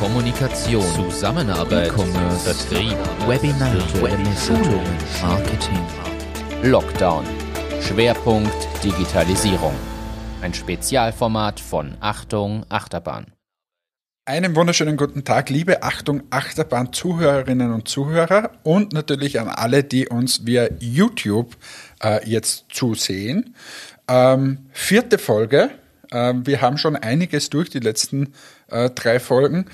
Kommunikation, Zusammenarbeit, E-Commerce, Vertrieb, Webinare, Schulungen, Marketing. Lockdown. Schwerpunkt Digitalisierung. Ein Spezialformat von Achtung Achterbahn. Einen wunderschönen guten Tag, liebe Achtung Achterbahn Zuhörerinnen und Zuhörer und natürlich an alle, die uns via YouTube äh, jetzt zusehen. Ähm, vierte Folge. Ähm, wir haben schon einiges durch die letzten äh, drei Folgen.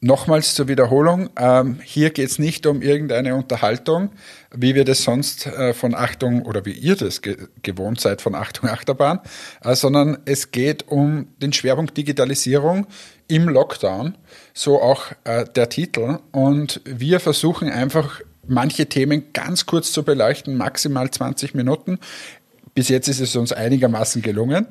Nochmals zur Wiederholung, ähm, hier geht es nicht um irgendeine Unterhaltung, wie wir das sonst äh, von Achtung oder wie ihr das ge gewohnt seid von Achtung Achterbahn, äh, sondern es geht um den Schwerpunkt Digitalisierung im Lockdown, so auch äh, der Titel. Und wir versuchen einfach manche Themen ganz kurz zu beleuchten, maximal 20 Minuten. Bis jetzt ist es uns einigermaßen gelungen.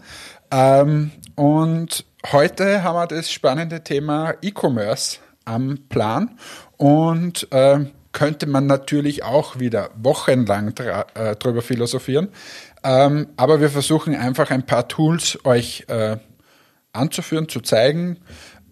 Ähm, und heute haben wir das spannende Thema E-Commerce am Plan und äh, könnte man natürlich auch wieder wochenlang äh, philosophieren. Ähm, aber wir versuchen einfach ein paar Tools euch äh, anzuführen, zu zeigen,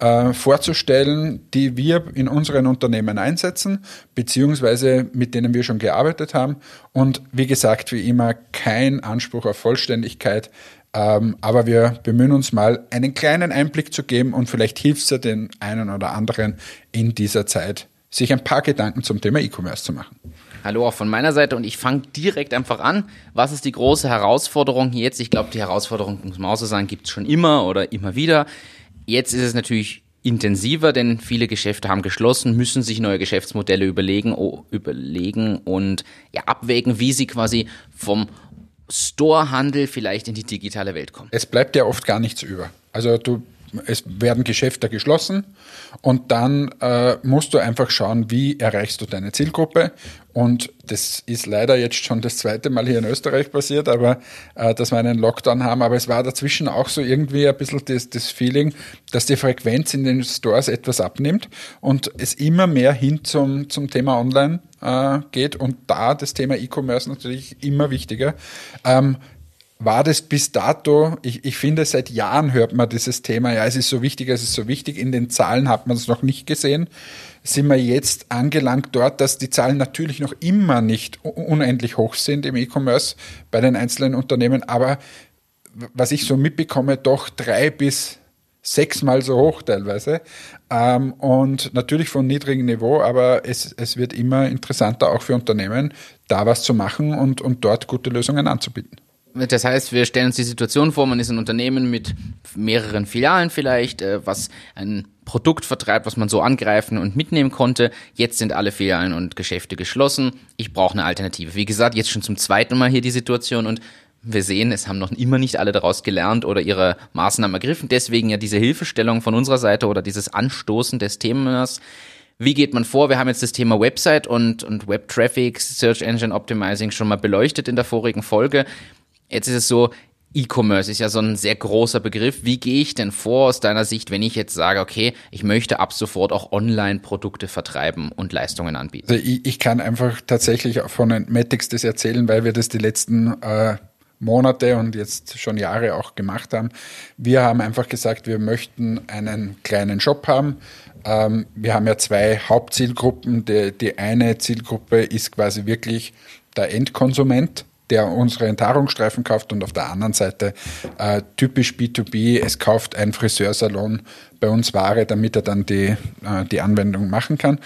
äh, vorzustellen, die wir in unseren Unternehmen einsetzen, beziehungsweise mit denen wir schon gearbeitet haben. Und wie gesagt, wie immer, kein Anspruch auf Vollständigkeit. Ähm, aber wir bemühen uns mal, einen kleinen Einblick zu geben und vielleicht hilft es ja den einen oder anderen in dieser Zeit, sich ein paar Gedanken zum Thema E-Commerce zu machen. Hallo auch von meiner Seite und ich fange direkt einfach an. Was ist die große Herausforderung jetzt? Ich glaube, die Herausforderung, muss man auch so sagen, gibt es schon immer oder immer wieder. Jetzt ist es natürlich intensiver, denn viele Geschäfte haben geschlossen, müssen sich neue Geschäftsmodelle überlegen, überlegen und ja, abwägen, wie sie quasi vom Storehandel vielleicht in die digitale Welt kommen. Es bleibt ja oft gar nichts über. Also du es werden Geschäfte geschlossen und dann äh, musst du einfach schauen, wie erreichst du deine Zielgruppe. Und das ist leider jetzt schon das zweite Mal hier in Österreich passiert, aber äh, dass wir einen Lockdown haben. Aber es war dazwischen auch so irgendwie ein bisschen das, das Feeling, dass die Frequenz in den Stores etwas abnimmt und es immer mehr hin zum, zum Thema Online äh, geht und da das Thema E-Commerce natürlich immer wichtiger. Ähm, war das bis dato, ich, ich finde, seit Jahren hört man dieses Thema, ja, es ist so wichtig, es ist so wichtig, in den Zahlen hat man es noch nicht gesehen, sind wir jetzt angelangt dort, dass die Zahlen natürlich noch immer nicht unendlich hoch sind im E-Commerce bei den einzelnen Unternehmen, aber was ich so mitbekomme, doch drei bis sechsmal so hoch teilweise. Ähm, und natürlich von niedrigem Niveau, aber es, es wird immer interessanter auch für Unternehmen, da was zu machen und, und dort gute Lösungen anzubieten. Das heißt, wir stellen uns die Situation vor, man ist ein Unternehmen mit mehreren Filialen vielleicht, äh, was ein Produkt vertreibt, was man so angreifen und mitnehmen konnte. Jetzt sind alle Filialen und Geschäfte geschlossen. Ich brauche eine Alternative. Wie gesagt, jetzt schon zum zweiten Mal hier die Situation und wir sehen, es haben noch immer nicht alle daraus gelernt oder ihre Maßnahmen ergriffen. Deswegen ja diese Hilfestellung von unserer Seite oder dieses Anstoßen des Themas. Wie geht man vor? Wir haben jetzt das Thema Website und, und Web Traffic, Search Engine Optimizing schon mal beleuchtet in der vorigen Folge. Jetzt ist es so, E-Commerce ist ja so ein sehr großer Begriff. Wie gehe ich denn vor aus deiner Sicht, wenn ich jetzt sage, okay, ich möchte ab sofort auch Online-Produkte vertreiben und Leistungen anbieten? Also ich, ich, kann einfach tatsächlich von Matics das erzählen, weil wir das die letzten äh, Monate und jetzt schon Jahre auch gemacht haben. Wir haben einfach gesagt, wir möchten einen kleinen Shop haben. Ähm, wir haben ja zwei Hauptzielgruppen. Die, die eine Zielgruppe ist quasi wirklich der Endkonsument der unsere Enthaarungsstreifen kauft und auf der anderen Seite äh, typisch B2B, es kauft ein Friseursalon bei uns Ware, damit er dann die, äh, die Anwendung machen kann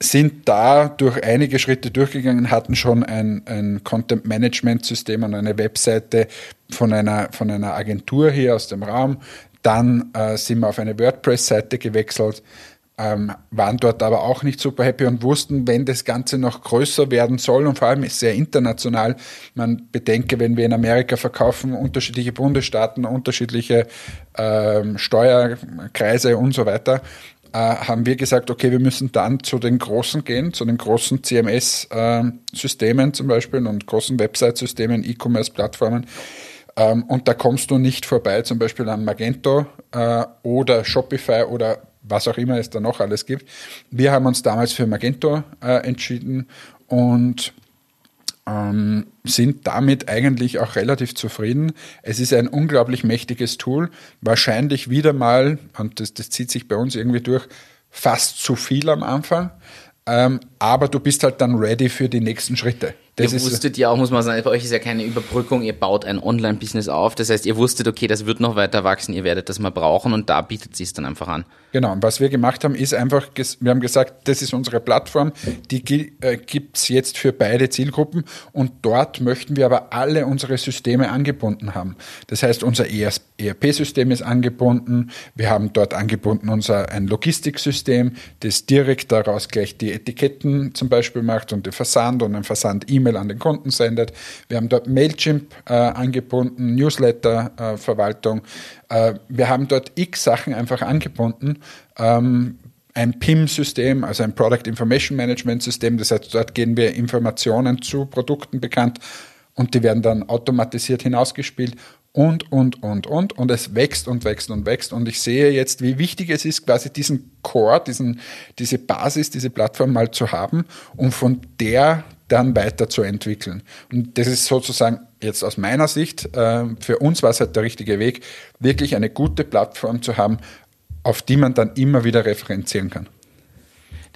sind da durch einige Schritte durchgegangen, hatten schon ein, ein Content-Management-System und eine Webseite von einer, von einer Agentur hier aus dem Raum. Dann äh, sind wir auf eine WordPress-Seite gewechselt, ähm, waren dort aber auch nicht super happy und wussten, wenn das Ganze noch größer werden soll und vor allem ist sehr international. Man bedenke, wenn wir in Amerika verkaufen, unterschiedliche Bundesstaaten, unterschiedliche ähm, Steuerkreise und so weiter, äh, haben wir gesagt, okay, wir müssen dann zu den großen gehen, zu den großen CMS-Systemen äh, zum Beispiel und großen Website-Systemen, E-Commerce-Plattformen. Ähm, und da kommst du nicht vorbei, zum Beispiel an Magento äh, oder Shopify oder was auch immer es da noch alles gibt. Wir haben uns damals für Magento äh, entschieden und ähm, sind damit eigentlich auch relativ zufrieden. Es ist ein unglaublich mächtiges Tool, wahrscheinlich wieder mal, und das, das zieht sich bei uns irgendwie durch, fast zu viel am Anfang, ähm, aber du bist halt dann ready für die nächsten Schritte. Das ihr wusstet ja auch, muss man sagen, bei euch ist ja keine Überbrückung, ihr baut ein Online-Business auf. Das heißt, ihr wusstet, okay, das wird noch weiter wachsen, ihr werdet das mal brauchen und da bietet sie es dann einfach an. Genau, und was wir gemacht haben, ist einfach, wir haben gesagt, das ist unsere Plattform, die äh, gibt es jetzt für beide Zielgruppen und dort möchten wir aber alle unsere Systeme angebunden haben. Das heißt, unser ERP-System ist angebunden, wir haben dort angebunden unser ein Logistiksystem, das direkt daraus gleich die Etiketten zum Beispiel macht und den Versand und ein Versand-E-Mail E-Mail an den Kunden sendet. Wir haben dort Mailchimp äh, angebunden, Newsletter-Verwaltung. Äh, wir haben dort x Sachen einfach angebunden. Ähm, ein PIM-System, also ein Product Information Management System. Das heißt, dort gehen wir Informationen zu Produkten bekannt und die werden dann automatisiert hinausgespielt und, und, und, und. Und es wächst und wächst und wächst. Und ich sehe jetzt, wie wichtig es ist, quasi diesen Core, diesen, diese Basis, diese Plattform mal zu haben, um von der dann weiterzuentwickeln. Und das ist sozusagen jetzt aus meiner Sicht, äh, für uns war es halt der richtige Weg, wirklich eine gute Plattform zu haben, auf die man dann immer wieder referenzieren kann.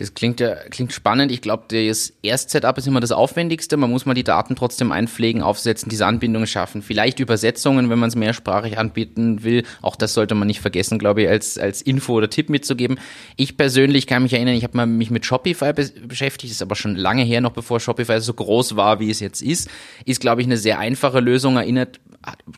Das klingt ja klingt spannend. Ich glaube, das Erst-Setup ist immer das Aufwendigste. Man muss mal die Daten trotzdem einpflegen, aufsetzen, diese Anbindungen schaffen. Vielleicht Übersetzungen, wenn man es mehrsprachig anbieten will. Auch das sollte man nicht vergessen, glaube ich, als, als Info oder Tipp mitzugeben. Ich persönlich kann mich erinnern, ich habe mich mit Shopify be beschäftigt, ist aber schon lange her, noch bevor Shopify so groß war, wie es jetzt ist. Ist, glaube ich, eine sehr einfache Lösung. Erinnert,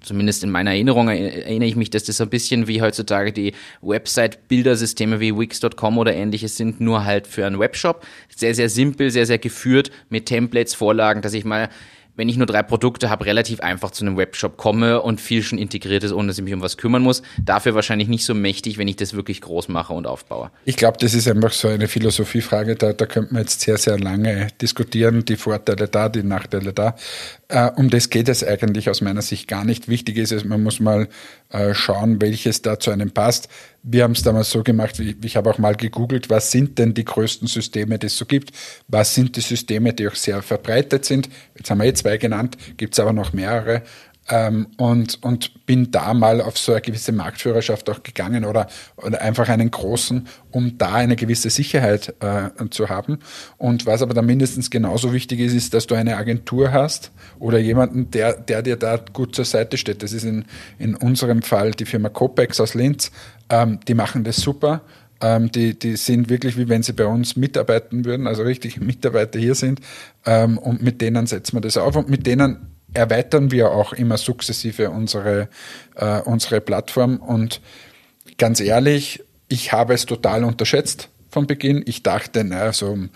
zumindest in meiner Erinnerung erinnere ich mich, dass das so ein bisschen wie heutzutage die Website-Bildersysteme wie Wix.com oder ähnliches sind, nur halt für einen Webshop. Sehr, sehr simpel, sehr, sehr geführt mit Templates, Vorlagen, dass ich mal wenn ich nur drei Produkte habe, relativ einfach zu einem Webshop komme und viel schon integriert ist, ohne dass ich mich um was kümmern muss. Dafür wahrscheinlich nicht so mächtig, wenn ich das wirklich groß mache und aufbaue. Ich glaube, das ist einfach so eine Philosophiefrage, da, da könnte man jetzt sehr, sehr lange diskutieren, die Vorteile da, die Nachteile da. Äh, um das geht es eigentlich aus meiner Sicht gar nicht. Wichtig ist es, man muss mal äh, schauen, welches da zu einem passt. Wir haben es damals so gemacht, ich, ich habe auch mal gegoogelt, was sind denn die größten Systeme, die es so gibt? Was sind die Systeme, die auch sehr verbreitet sind? Jetzt haben wir jetzt zwei genannt, gibt es aber noch mehrere. Ähm, und, und bin da mal auf so eine gewisse Marktführerschaft auch gegangen oder, oder einfach einen großen, um da eine gewisse Sicherheit äh, zu haben. Und was aber dann mindestens genauso wichtig ist, ist, dass du eine Agentur hast oder jemanden, der, der dir da gut zur Seite steht. Das ist in, in unserem Fall die Firma Copex aus Linz. Ähm, die machen das super ähm, die, die sind wirklich wie wenn sie bei uns mitarbeiten würden, also richtig Mitarbeiter hier sind. Ähm, und mit denen setzen wir das auf und mit denen erweitern wir auch immer sukzessive unsere, äh, unsere Plattform. Und ganz ehrlich, ich habe es total unterschätzt von Beginn. Ich dachte, naja, so um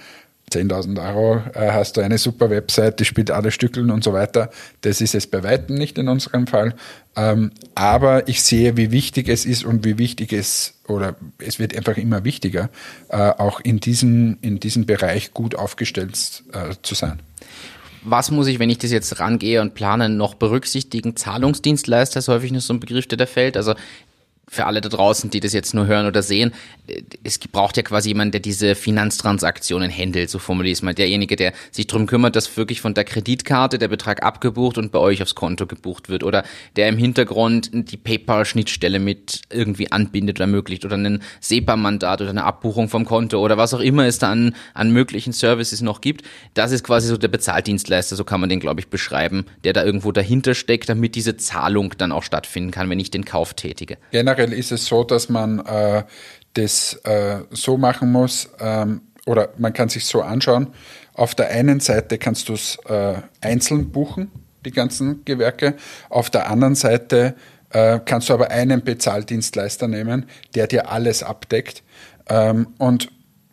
10.000 Euro äh, hast du eine super Website, die spielt alle Stückeln und so weiter. Das ist es bei Weitem nicht in unserem Fall. Ähm, aber ich sehe, wie wichtig es ist und wie wichtig es, oder es wird einfach immer wichtiger, äh, auch in diesem, in diesem Bereich gut aufgestellt äh, zu sein was muss ich, wenn ich das jetzt rangehe und plane, noch berücksichtigen? Zahlungsdienstleister ist häufig noch so ein Begriff, der da fällt. Also für alle da draußen, die das jetzt nur hören oder sehen, es braucht ja quasi jemanden, der diese Finanztransaktionen handelt, so formuliere ich es mal. Derjenige, der sich darum kümmert, dass wirklich von der Kreditkarte der Betrag abgebucht und bei euch aufs Konto gebucht wird. Oder der im Hintergrund die PayPal-Schnittstelle mit irgendwie anbindet oder ermöglicht. Oder ein SEPA-Mandat oder eine Abbuchung vom Konto oder was auch immer es da an, an möglichen Services noch gibt. Das ist quasi so der Bezahldienstleister, so kann man den, glaube ich, beschreiben, der da irgendwo dahinter steckt, damit diese Zahlung dann auch stattfinden kann, wenn ich den Kauf tätige. Generell generell ist es so, dass man äh, das äh, so machen muss, ähm, oder man kann sich so anschauen. Auf der einen Seite kannst du es äh, einzeln buchen, die ganzen Gewerke. Auf der anderen Seite äh, kannst du aber einen Bezahldienstleister nehmen, der dir alles abdeckt. Ähm, und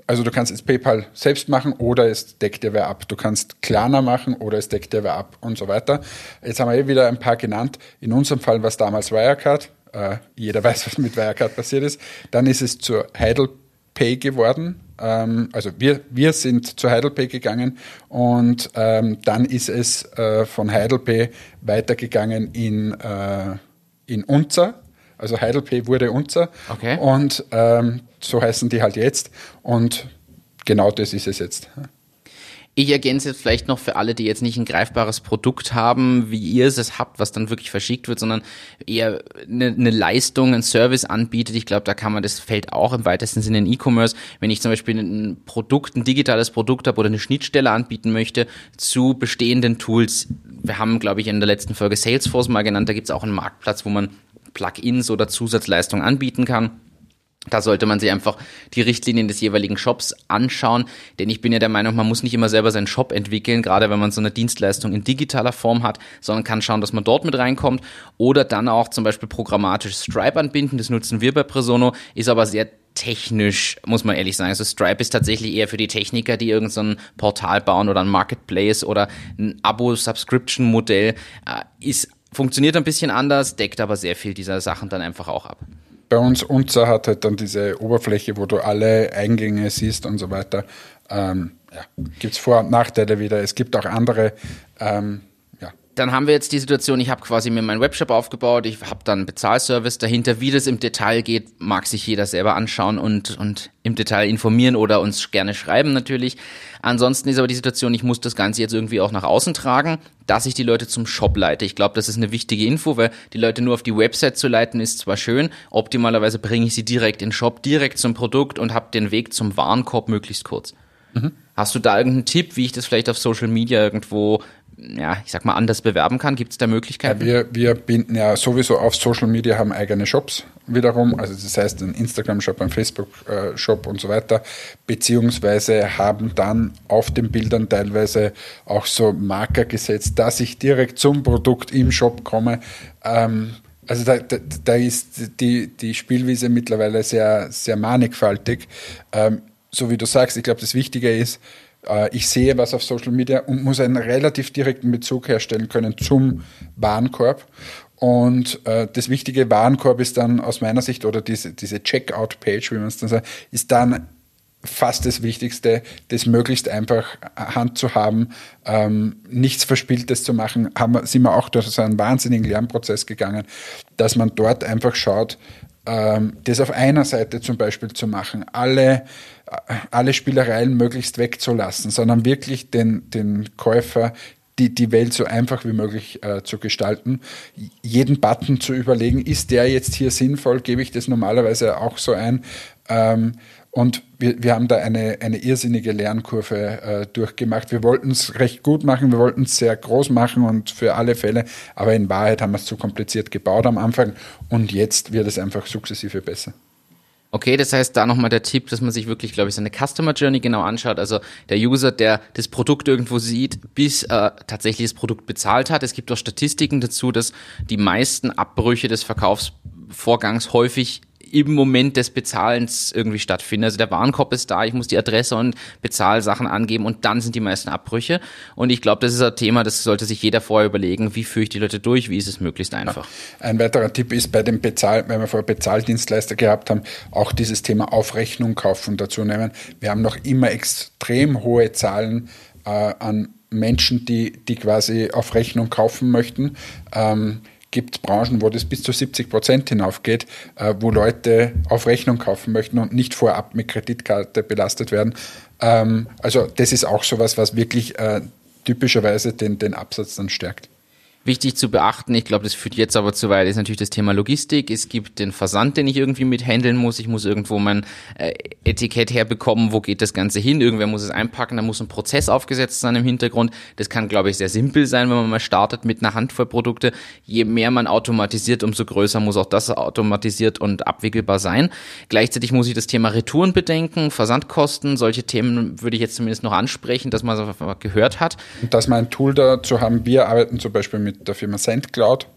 also du kannst es PayPal selbst machen oder es deckt dir wer ab. Du kannst Klarna machen oder es deckt dir wer ab und so weiter. Jetzt haben wir eh wieder ein paar genannt. In unserem Fall war es damals Wirecard äh, jeder weiß, was mit Wirecard passiert ist. Dann ist es zur Heidelpay geworden. Ähm, also wir, wir sind zur Heidelpay gegangen und ähm, dann ist es äh, von Heidelpay weitergegangen in, äh, in Unzer. Also Heidelpay wurde Unzer. Okay. Und ähm, so heißen die halt jetzt. Und genau das ist es jetzt. Ich ergänze jetzt vielleicht noch für alle, die jetzt nicht ein greifbares Produkt haben, wie ihr es habt, was dann wirklich verschickt wird, sondern eher eine, eine Leistung, ein Service anbietet. Ich glaube, da kann man das Feld auch im weitesten Sinne in E-Commerce. Wenn ich zum Beispiel ein Produkt, ein digitales Produkt habe oder eine Schnittstelle anbieten möchte zu bestehenden Tools. Wir haben, glaube ich, in der letzten Folge Salesforce mal genannt, da gibt es auch einen Marktplatz, wo man Plugins oder Zusatzleistungen anbieten kann. Da sollte man sich einfach die Richtlinien des jeweiligen Shops anschauen, denn ich bin ja der Meinung, man muss nicht immer selber seinen Shop entwickeln, gerade wenn man so eine Dienstleistung in digitaler Form hat, sondern kann schauen, dass man dort mit reinkommt oder dann auch zum Beispiel programmatisch Stripe anbinden. Das nutzen wir bei Presono, ist aber sehr technisch, muss man ehrlich sagen. Also Stripe ist tatsächlich eher für die Techniker, die irgendein so Portal bauen oder ein Marketplace oder ein Abo-Subscription-Modell. Äh, ist funktioniert ein bisschen anders, deckt aber sehr viel dieser Sachen dann einfach auch ab bei uns Unzer hat halt dann diese Oberfläche, wo du alle Eingänge siehst und so weiter. Ähm, ja, gibt es Vor- und Nachteile wieder. Es gibt auch andere. Ähm. Dann haben wir jetzt die Situation, ich habe quasi mir meinen Webshop aufgebaut, ich habe dann einen Bezahlservice dahinter. Wie das im Detail geht, mag sich jeder selber anschauen und, und im Detail informieren oder uns gerne schreiben natürlich. Ansonsten ist aber die Situation, ich muss das Ganze jetzt irgendwie auch nach außen tragen, dass ich die Leute zum Shop leite. Ich glaube, das ist eine wichtige Info, weil die Leute nur auf die Website zu leiten ist zwar schön, optimalerweise bringe ich sie direkt in den Shop, direkt zum Produkt und habe den Weg zum Warenkorb möglichst kurz. Mhm. Hast du da irgendeinen Tipp, wie ich das vielleicht auf Social Media irgendwo ja, ich sag mal, anders bewerben kann? Gibt es da Möglichkeiten? Ja, wir, wir binden ja sowieso auf Social Media, haben eigene Shops wiederum, also das heißt ein Instagram-Shop, ein Facebook-Shop und so weiter, beziehungsweise haben dann auf den Bildern teilweise auch so Marker gesetzt, dass ich direkt zum Produkt im Shop komme. Ähm, also da, da, da, ist die, die Spielwiese mittlerweile sehr, sehr mannigfaltig. Ähm, so wie du sagst, ich glaube, das Wichtige ist, äh, ich sehe was auf Social Media und muss einen relativ direkten Bezug herstellen können zum Warenkorb. Und äh, das wichtige Warenkorb ist dann aus meiner Sicht, oder diese, diese Checkout-Page, wie man es dann sagt, ist dann fast das Wichtigste, das möglichst einfach Hand zu haben, ähm, nichts Verspieltes zu machen, haben, sind wir auch durch so einen wahnsinnigen Lernprozess gegangen, dass man dort einfach schaut, ähm, das auf einer Seite zum Beispiel zu machen, alle, alle Spielereien möglichst wegzulassen, sondern wirklich den, den Käufer die, die Welt so einfach wie möglich äh, zu gestalten. Jeden Button zu überlegen, ist der jetzt hier sinnvoll, gebe ich das normalerweise auch so ein. Ähm, und wir, wir haben da eine, eine irrsinnige Lernkurve äh, durchgemacht. Wir wollten es recht gut machen, wir wollten es sehr groß machen und für alle Fälle, aber in Wahrheit haben wir es zu kompliziert gebaut am Anfang und jetzt wird es einfach sukzessive besser. Okay, das heißt, da nochmal der Tipp, dass man sich wirklich, glaube ich, seine Customer Journey genau anschaut. Also der User, der das Produkt irgendwo sieht, bis äh, tatsächlich das Produkt bezahlt hat. Es gibt auch Statistiken dazu, dass die meisten Abbrüche des Verkaufsvorgangs häufig im Moment des Bezahlens irgendwie stattfinden. Also der Warenkorb ist da, ich muss die Adresse und Bezahlsachen angeben und dann sind die meisten Abbrüche. Und ich glaube, das ist ein Thema, das sollte sich jeder vorher überlegen, wie führe ich die Leute durch, wie ist es möglichst einfach. Ja. Ein weiterer Tipp ist bei dem Bezahl, wenn wir vorher Bezahldienstleister gehabt haben, auch dieses Thema Aufrechnung kaufen dazu nehmen. Wir haben noch immer extrem hohe Zahlen äh, an Menschen, die, die quasi auf Rechnung kaufen möchten. Ähm, gibt Branchen, wo das bis zu 70 Prozent hinaufgeht, äh, wo Leute auf Rechnung kaufen möchten und nicht vorab mit Kreditkarte belastet werden. Ähm, also das ist auch sowas, was wirklich äh, typischerweise den, den Absatz dann stärkt. Wichtig zu beachten, ich glaube, das führt jetzt aber zu weit, ist natürlich das Thema Logistik. Es gibt den Versand, den ich irgendwie mithandeln muss. Ich muss irgendwo mein äh, Etikett herbekommen, wo geht das Ganze hin. Irgendwer muss es einpacken, da muss ein Prozess aufgesetzt sein im Hintergrund. Das kann, glaube ich, sehr simpel sein, wenn man mal startet mit einer Handvoll Produkte. Je mehr man automatisiert, umso größer muss auch das automatisiert und abwickelbar sein. Gleichzeitig muss ich das Thema Retouren bedenken, Versandkosten. Solche Themen würde ich jetzt zumindest noch ansprechen, dass man es gehört hat. Dass man ein Tool dazu haben. Wir arbeiten zum Beispiel mit mit der Firma SendCloud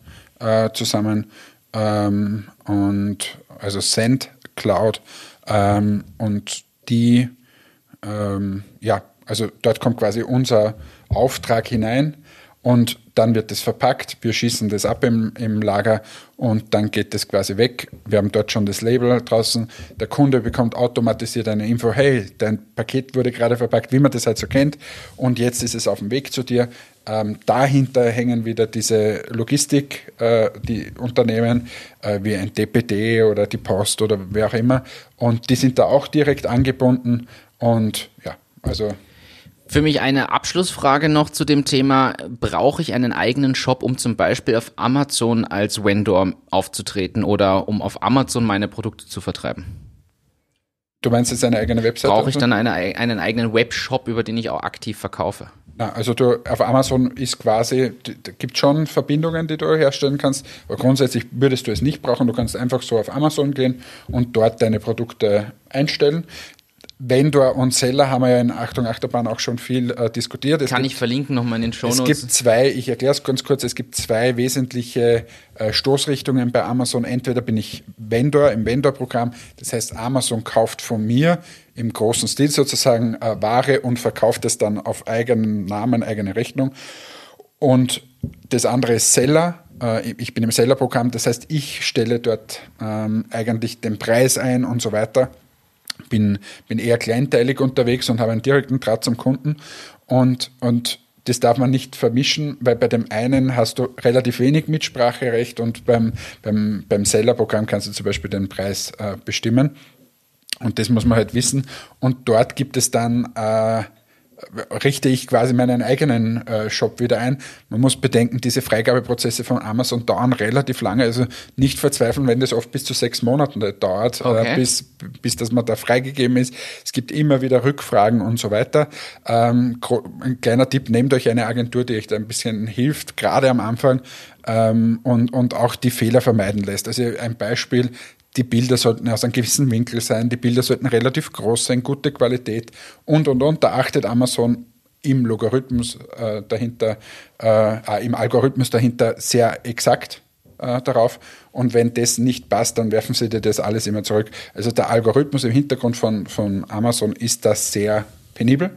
äh, zusammen ähm, und also SendCloud ähm, und die ähm, ja also dort kommt quasi unser Auftrag hinein und dann wird es verpackt, wir schießen das ab im, im Lager und dann geht das quasi weg. Wir haben dort schon das Label draußen. Der Kunde bekommt automatisiert eine Info, hey, dein Paket wurde gerade verpackt, wie man das halt so kennt und jetzt ist es auf dem Weg zu dir. Ähm, dahinter hängen wieder diese Logistik, äh, die Unternehmen äh, wie ein DPD oder die Post oder wer auch immer und die sind da auch direkt angebunden und ja, also Für mich eine Abschlussfrage noch zu dem Thema, brauche ich einen eigenen Shop, um zum Beispiel auf Amazon als Vendor aufzutreten oder um auf Amazon meine Produkte zu vertreiben? Du meinst jetzt eine eigene Website? Brauche ich dann eine, einen eigenen Webshop, über den ich auch aktiv verkaufe? Na, also du, auf Amazon ist quasi, da gibt schon Verbindungen, die du herstellen kannst, aber grundsätzlich würdest du es nicht brauchen. Du kannst einfach so auf Amazon gehen und dort deine Produkte einstellen. Vendor und Seller haben wir ja in Achtung Achterbahn auch schon viel äh, diskutiert. Es Kann gibt, ich verlinken nochmal in den Show Notes. Es gibt zwei, ich erkläre es ganz kurz, es gibt zwei wesentliche äh, Stoßrichtungen bei Amazon. Entweder bin ich Vendor im Vendor-Programm, das heißt Amazon kauft von mir im großen Stil sozusagen äh, Ware und verkauft es dann auf eigenen Namen, eigene Rechnung. Und das andere ist Seller. Äh, ich bin im Seller-Programm, das heißt, ich stelle dort ähm, eigentlich den Preis ein und so weiter bin, bin eher kleinteilig unterwegs und habe einen direkten Draht zum Kunden. Und, und das darf man nicht vermischen, weil bei dem einen hast du relativ wenig Mitspracherecht und beim, beim, beim Seller-Programm kannst du zum Beispiel den Preis äh, bestimmen. Und das muss man halt wissen. Und dort gibt es dann äh, richte ich quasi meinen eigenen äh, Shop wieder ein. Man muss bedenken, diese Freigabeprozesse von Amazon dauern relativ lange. Also nicht verzweifeln, wenn das oft bis zu sechs Monaten dauert, äh, okay. äh, bis, bis das man da freigegeben ist. Es gibt immer wieder Rückfragen und so weiter. Ähm, ein kleiner Tipp, nehmt euch eine Agentur, die euch da ein bisschen hilft, gerade am Anfang ähm, und, und auch die Fehler vermeiden lässt. Also ein Beispiel, die Bilder sollten aus einem gewissen Winkel sein, die Bilder sollten relativ groß sein, gute Qualität und, und, und. Da achtet Amazon im Logarithmus äh, dahinter, äh, im Algorithmus dahinter sehr exakt äh, darauf. Und wenn das nicht passt, dann werfen sie dir das alles immer zurück. Also der Algorithmus im Hintergrund von, von Amazon ist da sehr penibel.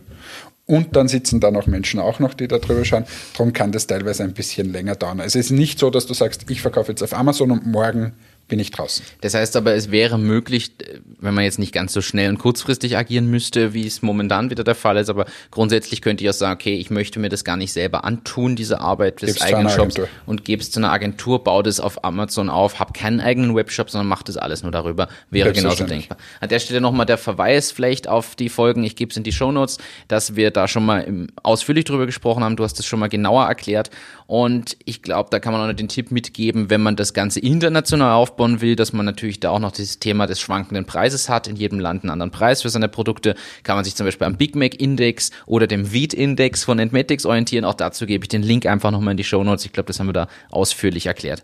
Und dann sitzen da noch Menschen auch noch, die da drüber schauen. Darum kann das teilweise ein bisschen länger dauern. Also es ist nicht so, dass du sagst, ich verkaufe jetzt auf Amazon und morgen bin ich draußen. Das heißt aber, es wäre möglich, wenn man jetzt nicht ganz so schnell und kurzfristig agieren müsste, wie es momentan wieder der Fall ist, aber grundsätzlich könnte ich auch sagen, okay, ich möchte mir das gar nicht selber antun, diese Arbeit des Gib's eigenen Shops und gebe es zu einer Agentur, baue das auf Amazon auf, habe keinen eigenen Webshop, sondern mache das alles nur darüber. Wäre genauso denkbar. An der Stelle nochmal der Verweis vielleicht auf die Folgen, ich gebe es in die Shownotes, dass wir da schon mal ausführlich drüber gesprochen haben, du hast das schon mal genauer erklärt und ich glaube, da kann man auch noch den Tipp mitgeben, wenn man das Ganze international aufbauen will, dass man natürlich da auch noch dieses Thema des schwankenden Preises hat. In jedem Land einen anderen Preis für seine Produkte. Kann man sich zum Beispiel am Big Mac Index oder dem Wheat Index von Entmatics orientieren. Auch dazu gebe ich den Link einfach nochmal in die Show Notes. Ich glaube, das haben wir da ausführlich erklärt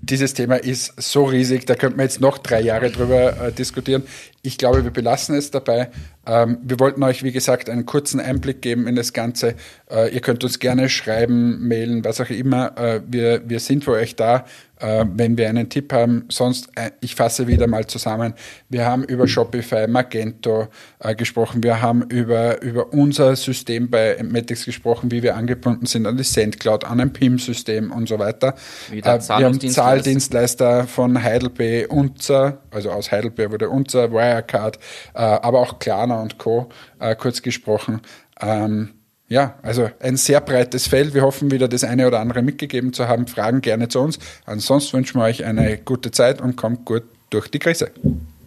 dieses Thema ist so riesig, da könnte man jetzt noch drei Jahre drüber äh, diskutieren. Ich glaube, wir belassen es dabei. Ähm, wir wollten euch, wie gesagt, einen kurzen Einblick geben in das Ganze. Äh, ihr könnt uns gerne schreiben, mailen, was auch immer. Äh, wir, wir sind für euch da, äh, wenn wir einen Tipp haben. Sonst, äh, ich fasse wieder mal zusammen. Wir haben über Shopify, Magento äh, gesprochen. Wir haben über, über unser System bei Metics gesprochen, wie wir angebunden sind an die SendCloud, an ein PIM-System und so weiter. wir haben Zahldienstleister von Heidelberg, Unzer, also aus Heidelberg wurde Unzer, Wirecard, aber auch Klarna und Co. Äh, kurz gesprochen. Ähm, ja, also ein sehr breites Feld. Wir hoffen wieder das eine oder andere mitgegeben zu haben. Fragen gerne zu uns. Ansonsten wünschen wir euch eine gute Zeit und kommt gut durch die Krise.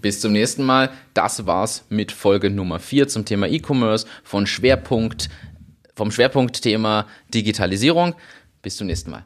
Bis zum nächsten Mal. Das war's mit Folge Nummer 4 zum Thema E-Commerce von Schwerpunkt, vom Schwerpunktthema Digitalisierung. Bis zum nächsten Mal.